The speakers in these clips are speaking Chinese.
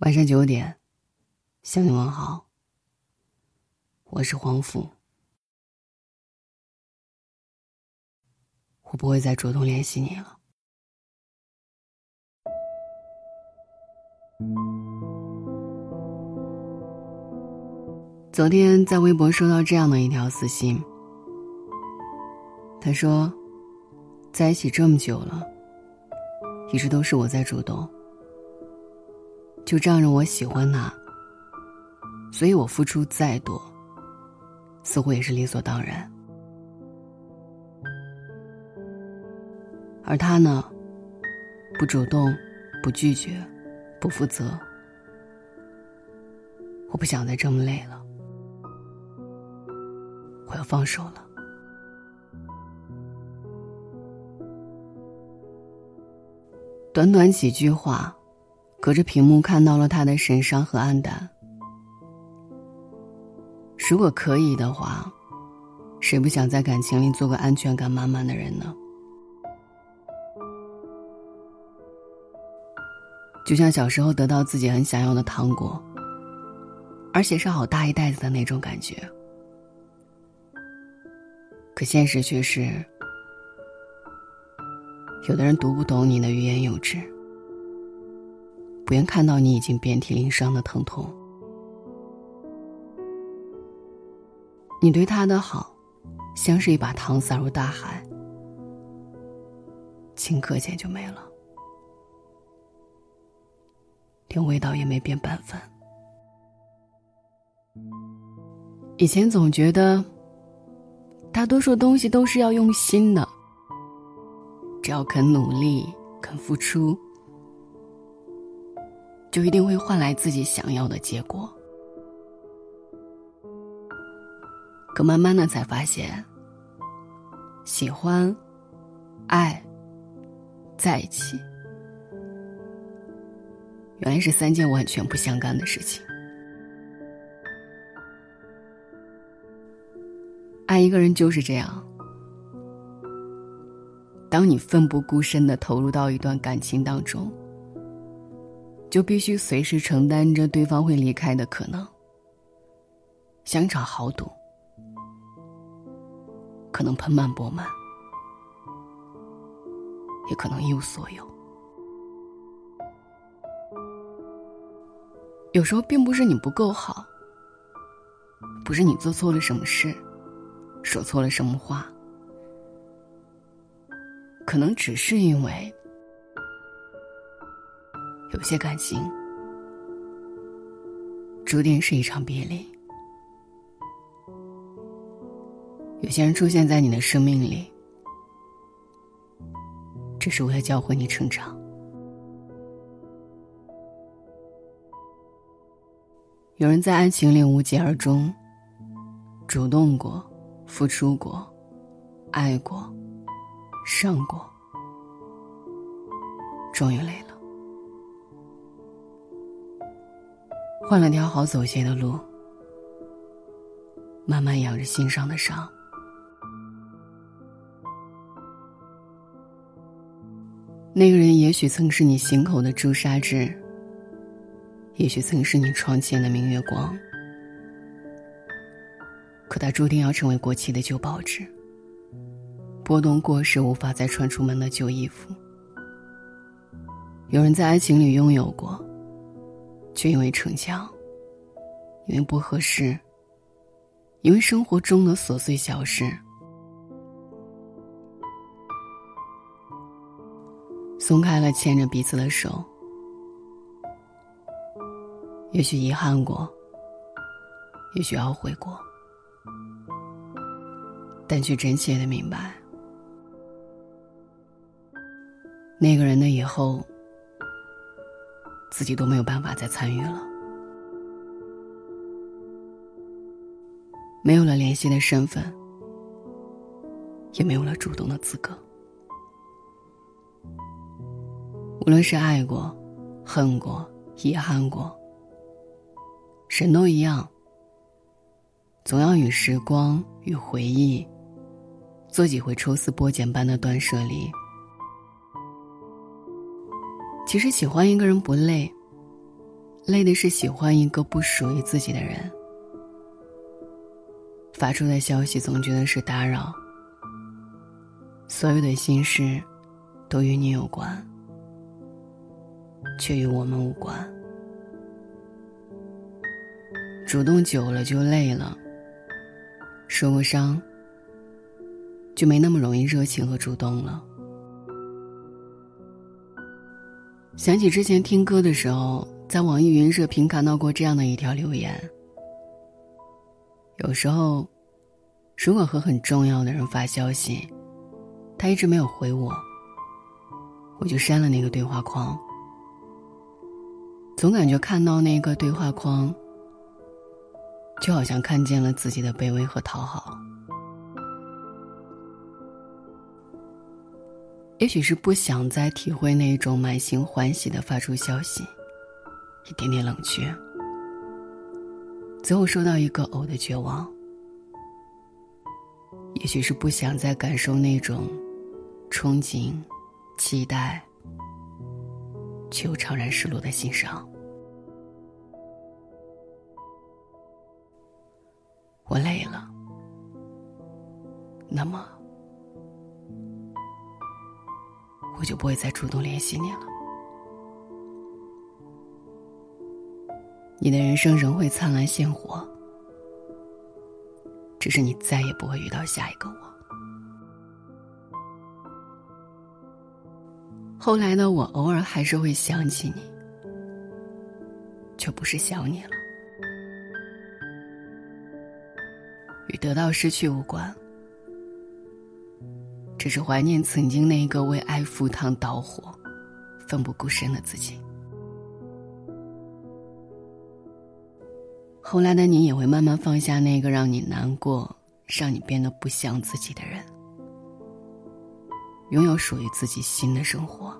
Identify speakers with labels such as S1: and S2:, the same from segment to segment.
S1: 晚上九点，向你问好。我是黄甫，我不会再主动联系你了。昨天在微博收到这样的一条私信，他说：“在一起这么久了，一直都是我在主动。”就仗着我喜欢他，所以我付出再多，似乎也是理所当然。而他呢，不主动，不拒绝，不负责。我不想再这么累了，我要放手了。短短几句话。隔着屏幕看到了他的神伤和黯淡。如果可以的话，谁不想在感情里做个安全感满满的人呢？就像小时候得到自己很想要的糖果，而且是好大一袋子的那种感觉。可现实却是，有的人读不懂你的欲言又止。不愿看到你已经遍体鳞伤的疼痛。你对他的好，像是一把糖撒入大海，顷刻间就没了，连味道也没变半分。以前总觉得，大多数东西都是要用心的，只要肯努力、肯付出。就一定会换来自己想要的结果。可慢慢的才发现，喜欢、爱、在一起，原来是三件完全不相干的事情。爱一个人就是这样，当你奋不顾身的投入到一段感情当中。就必须随时承担着对方会离开的可能，像一场豪赌，可能盆满钵满，也可能一无所有。有时候并不是你不够好，不是你做错了什么事，说错了什么话，可能只是因为。有些感情，注定是一场别离。有些人出现在你的生命里，只是为了教会你成长。有人在爱情里无疾而终，主动过，付出过，爱过，伤过，终于累了。换了条好走些的路，慢慢养着心上的伤。那个人也许曾是你心口的朱砂痣，也许曾是你窗前的明月光，可他注定要成为过期的旧报纸，拨动过时无法再穿出门的旧衣服。有人在爱情里拥有过。却因为逞强，因为不合适，因为生活中的琐碎小事，松开了牵着彼此的手。也许遗憾过，也许懊悔过，但却真切的明白，那个人的以后。自己都没有办法再参与了，没有了联系的身份，也没有了主动的资格。无论是爱过、恨过、遗憾过，人都一样，总要与时光与回忆做几回抽丝剥茧般的断舍离。其实喜欢一个人不累，累的是喜欢一个不属于自己的人，发出的消息总觉得是打扰，所有的心事都与你有关，却与我们无关。主动久了就累了，受过伤就没那么容易热情和主动了。想起之前听歌的时候。在网易云热评看到过这样的一条留言：有时候，如果和很重要的人发消息，他一直没有回我，我就删了那个对话框。总感觉看到那个对话框，就好像看见了自己的卑微和讨好。也许是不想再体会那种满心欢喜的发出消息。一点点冷却，最后收到一个“偶”的绝望。也许是不想再感受那种憧憬、期待，却又怅然失落的心伤。我累了，那么就不会再主动联系你了。你的人生仍会灿烂鲜活，只是你再也不会遇到下一个我。后来的我偶尔还是会想起你，却不是想你了，与得到失去无关，只是怀念曾经那个为爱赴汤蹈火、奋不顾身的自己。后来的你也会慢慢放下那个让你难过、让你变得不像自己的人，拥有属于自己新的生活。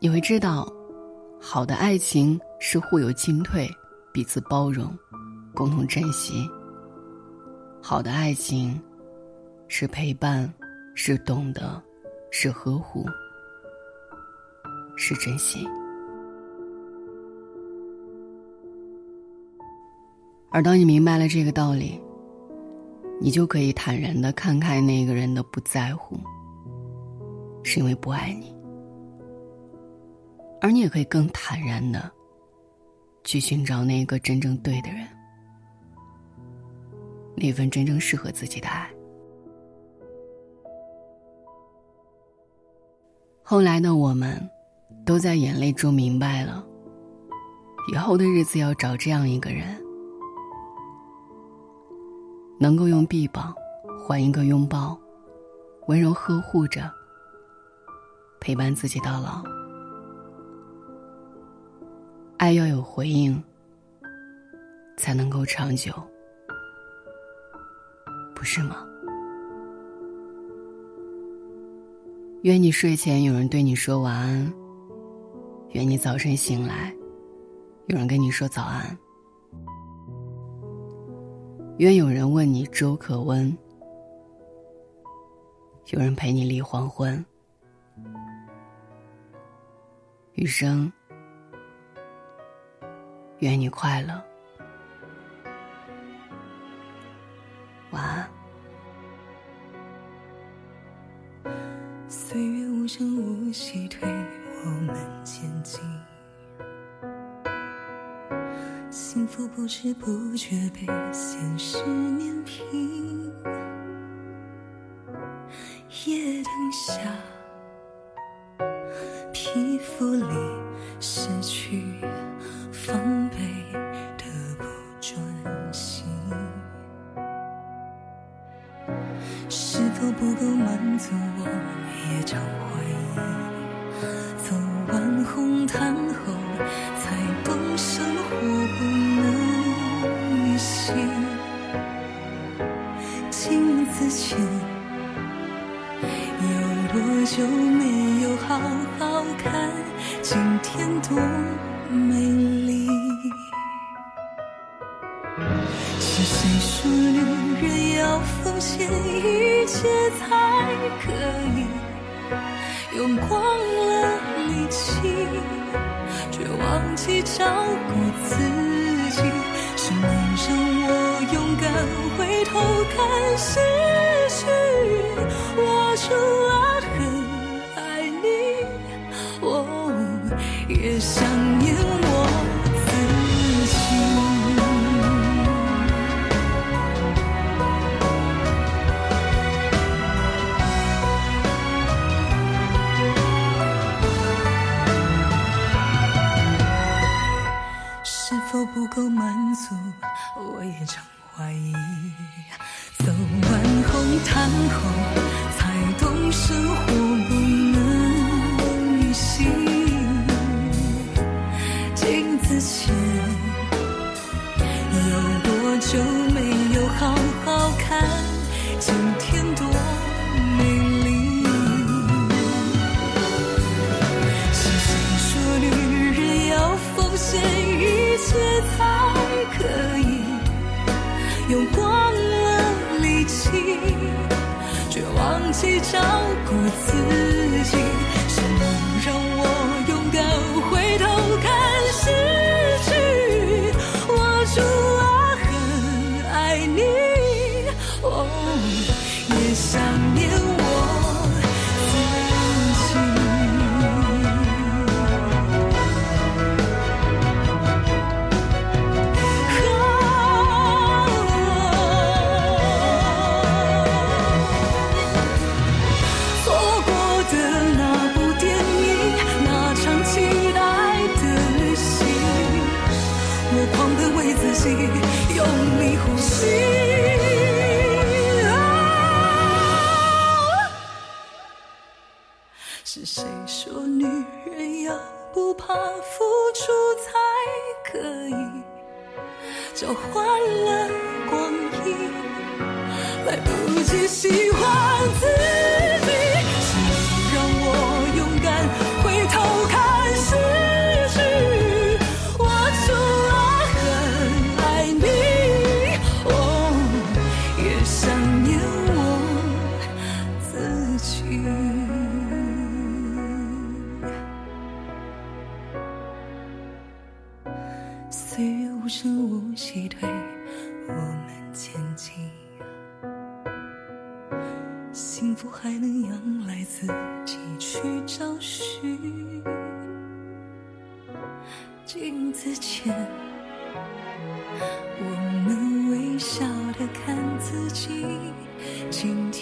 S1: 你会知道，好的爱情是互有进退、彼此包容、共同珍惜。好的爱情是陪伴，是懂得，是呵护，是珍惜。而当你明白了这个道理，你就可以坦然的看开那个人的不在乎，是因为不爱你；而你也可以更坦然的去寻找那个真正对的人，那份真正适合自己的爱。后来的我们，都在眼泪中明白了，以后的日子要找这样一个人。能够用臂膀换一个拥抱，温柔呵护着，陪伴自己到老。爱要有回应，才能够长久，是吗？愿你睡前有人对你说晚安，愿你早晨醒来，有人跟你说早安。愿有人问你粥可温，有人陪你立黄昏。余生，愿你快乐，
S2: 不知不觉被现实碾平，夜灯下，皮肤里失去防备的不专心，是否不够满足？我也常怀疑，走完红毯后才懂生活不。心镜子前，有多久没有好好看今天多美丽？是谁说女人要奉献一切才可以用光？
S1: 了力气，却忘记照顾自己。你让我勇敢回头看失去？我前，有多久没有好好看？今天多美丽。是谁说女人要奉献一切才可以？用光了力气，却忘记照顾自己。怕付出才可以？交换了光阴。来不及喜欢自己，岁月无声无息推我们前进。幸福还能仰赖自己去找寻。镜子前，我们微笑的看自己，今天